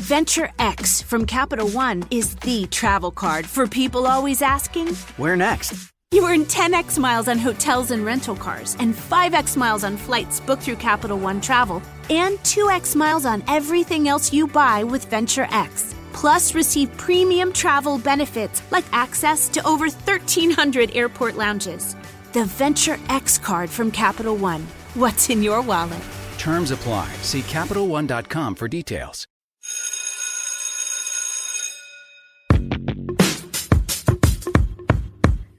Venture X from Capital One is the travel card for people always asking, Where next? You earn 10x miles on hotels and rental cars, and 5x miles on flights booked through Capital One Travel, and 2x miles on everything else you buy with Venture X. Plus, receive premium travel benefits like access to over 1,300 airport lounges. The Venture X card from Capital One. What's in your wallet? Terms apply. See CapitalOne.com for details.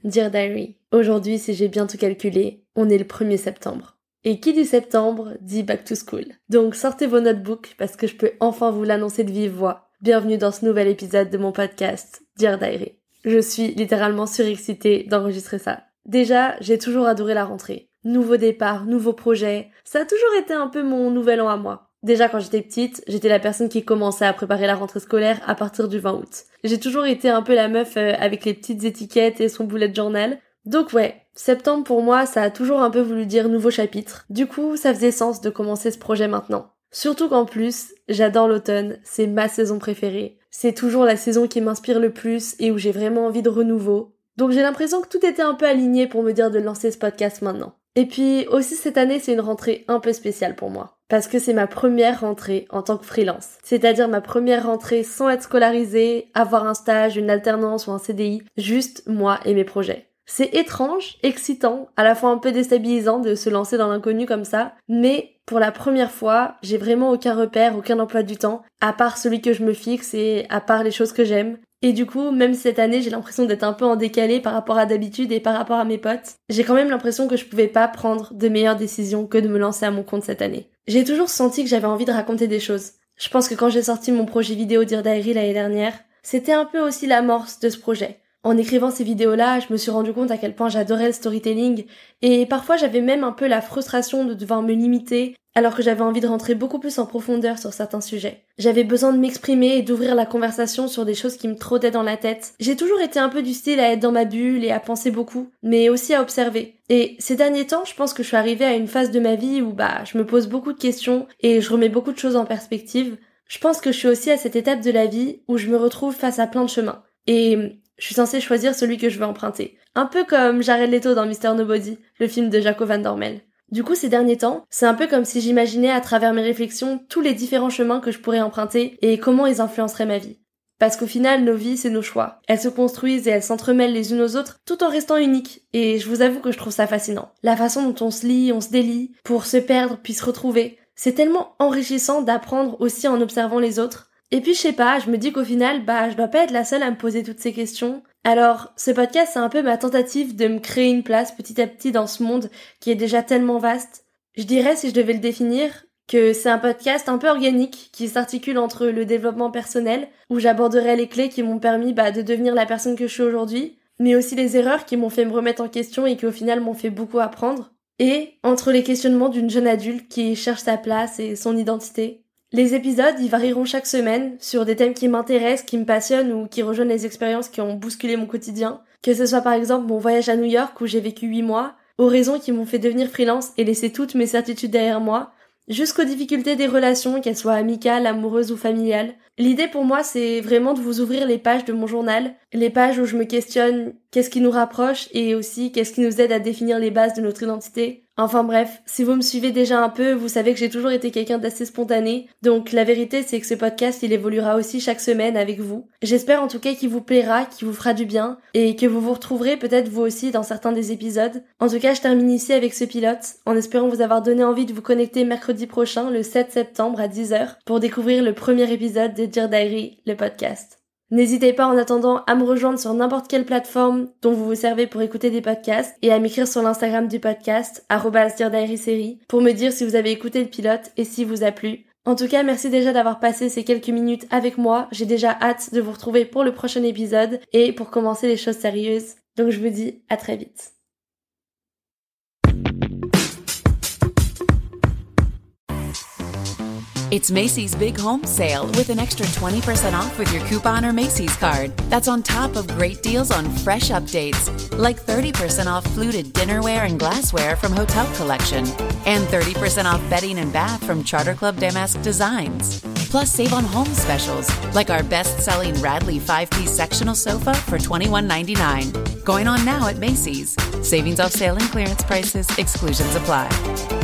Dear Diary, aujourd'hui, si j'ai bien tout calculé, on est le 1er septembre. Et qui dit septembre dit back to school. Donc sortez vos notebooks parce que je peux enfin vous l'annoncer de vive voix. Bienvenue dans ce nouvel épisode de mon podcast Dear Diary. Je suis littéralement surexcitée d'enregistrer ça. Déjà, j'ai toujours adoré la rentrée. Nouveau départ, nouveau projet. Ça a toujours été un peu mon nouvel an à moi. Déjà quand j'étais petite, j'étais la personne qui commençait à préparer la rentrée scolaire à partir du 20 août. J'ai toujours été un peu la meuf euh, avec les petites étiquettes et son boulet de journal. Donc ouais, septembre pour moi, ça a toujours un peu voulu dire nouveau chapitre. Du coup, ça faisait sens de commencer ce projet maintenant. Surtout qu'en plus, j'adore l'automne, c'est ma saison préférée. C'est toujours la saison qui m'inspire le plus et où j'ai vraiment envie de renouveau. Donc j'ai l'impression que tout était un peu aligné pour me dire de lancer ce podcast maintenant. Et puis aussi cette année, c'est une rentrée un peu spéciale pour moi parce que c'est ma première rentrée en tant que freelance. C'est-à-dire ma première rentrée sans être scolarisée, avoir un stage, une alternance ou un CDI, juste moi et mes projets. C'est étrange, excitant, à la fois un peu déstabilisant de se lancer dans l'inconnu comme ça, mais pour la première fois, j'ai vraiment aucun repère, aucun emploi du temps, à part celui que je me fixe et à part les choses que j'aime. Et du coup, même cette année, j'ai l'impression d'être un peu en décalé par rapport à d'habitude et par rapport à mes potes. J'ai quand même l'impression que je pouvais pas prendre de meilleures décisions que de me lancer à mon compte cette année. J'ai toujours senti que j'avais envie de raconter des choses. Je pense que quand j'ai sorti mon projet vidéo Dear Diary l'année dernière, c'était un peu aussi l'amorce de ce projet. En écrivant ces vidéos-là, je me suis rendu compte à quel point j'adorais le storytelling et parfois j'avais même un peu la frustration de devoir me limiter alors que j'avais envie de rentrer beaucoup plus en profondeur sur certains sujets. J'avais besoin de m'exprimer et d'ouvrir la conversation sur des choses qui me trottaient dans la tête. J'ai toujours été un peu du style à être dans ma bulle et à penser beaucoup, mais aussi à observer. Et ces derniers temps, je pense que je suis arrivée à une phase de ma vie où bah je me pose beaucoup de questions et je remets beaucoup de choses en perspective. Je pense que je suis aussi à cette étape de la vie où je me retrouve face à plein de chemins. Et je suis censée choisir celui que je veux emprunter. Un peu comme Jared Leto dans Mr. Nobody, le film de Jaco Van Dormel. Du coup, ces derniers temps, c'est un peu comme si j'imaginais à travers mes réflexions tous les différents chemins que je pourrais emprunter et comment ils influenceraient ma vie. Parce qu'au final, nos vies, c'est nos choix. Elles se construisent et elles s'entremêlent les unes aux autres tout en restant uniques. Et je vous avoue que je trouve ça fascinant. La façon dont on se lit, on se délie, pour se perdre puis se retrouver. C'est tellement enrichissant d'apprendre aussi en observant les autres. Et puis je sais pas, je me dis qu'au final, bah je dois pas être la seule à me poser toutes ces questions. Alors, ce podcast, c'est un peu ma tentative de me créer une place petit à petit dans ce monde qui est déjà tellement vaste. Je dirais, si je devais le définir, que c'est un podcast un peu organique qui s'articule entre le développement personnel, où j'aborderai les clés qui m'ont permis bah, de devenir la personne que je suis aujourd'hui, mais aussi les erreurs qui m'ont fait me remettre en question et qui au final m'ont fait beaucoup apprendre, et entre les questionnements d'une jeune adulte qui cherche sa place et son identité. Les épisodes, ils varieront chaque semaine sur des thèmes qui m'intéressent, qui me passionnent ou qui rejoignent les expériences qui ont bousculé mon quotidien. Que ce soit par exemple mon voyage à New York où j'ai vécu 8 mois, aux raisons qui m'ont fait devenir freelance et laisser toutes mes certitudes derrière moi, jusqu'aux difficultés des relations, qu'elles soient amicales, amoureuses ou familiales. L'idée pour moi, c'est vraiment de vous ouvrir les pages de mon journal, les pages où je me questionne qu'est-ce qui nous rapproche et aussi qu'est-ce qui nous aide à définir les bases de notre identité, Enfin bref, si vous me suivez déjà un peu, vous savez que j'ai toujours été quelqu'un d'assez spontané, donc la vérité c'est que ce podcast il évoluera aussi chaque semaine avec vous. J'espère en tout cas qu'il vous plaira, qu'il vous fera du bien, et que vous vous retrouverez peut-être vous aussi dans certains des épisodes. En tout cas, je termine ici avec ce pilote, en espérant vous avoir donné envie de vous connecter mercredi prochain, le 7 septembre à 10h, pour découvrir le premier épisode de Dear Diary, le podcast. N'hésitez pas en attendant à me rejoindre sur n'importe quelle plateforme dont vous vous servez pour écouter des podcasts et à m'écrire sur l'Instagram du podcast, série pour me dire si vous avez écouté le pilote et si vous a plu. En tout cas, merci déjà d'avoir passé ces quelques minutes avec moi. J'ai déjà hâte de vous retrouver pour le prochain épisode et pour commencer les choses sérieuses. Donc je vous dis à très vite. It's Macy's Big Home Sale with an extra 20% off with your coupon or Macy's card. That's on top of great deals on fresh updates, like 30% off fluted dinnerware and glassware from Hotel Collection, and 30% off bedding and bath from Charter Club Damask Designs. Plus, save on home specials, like our best selling Radley 5 piece sectional sofa for $21.99. Going on now at Macy's. Savings off sale and clearance prices, exclusions apply.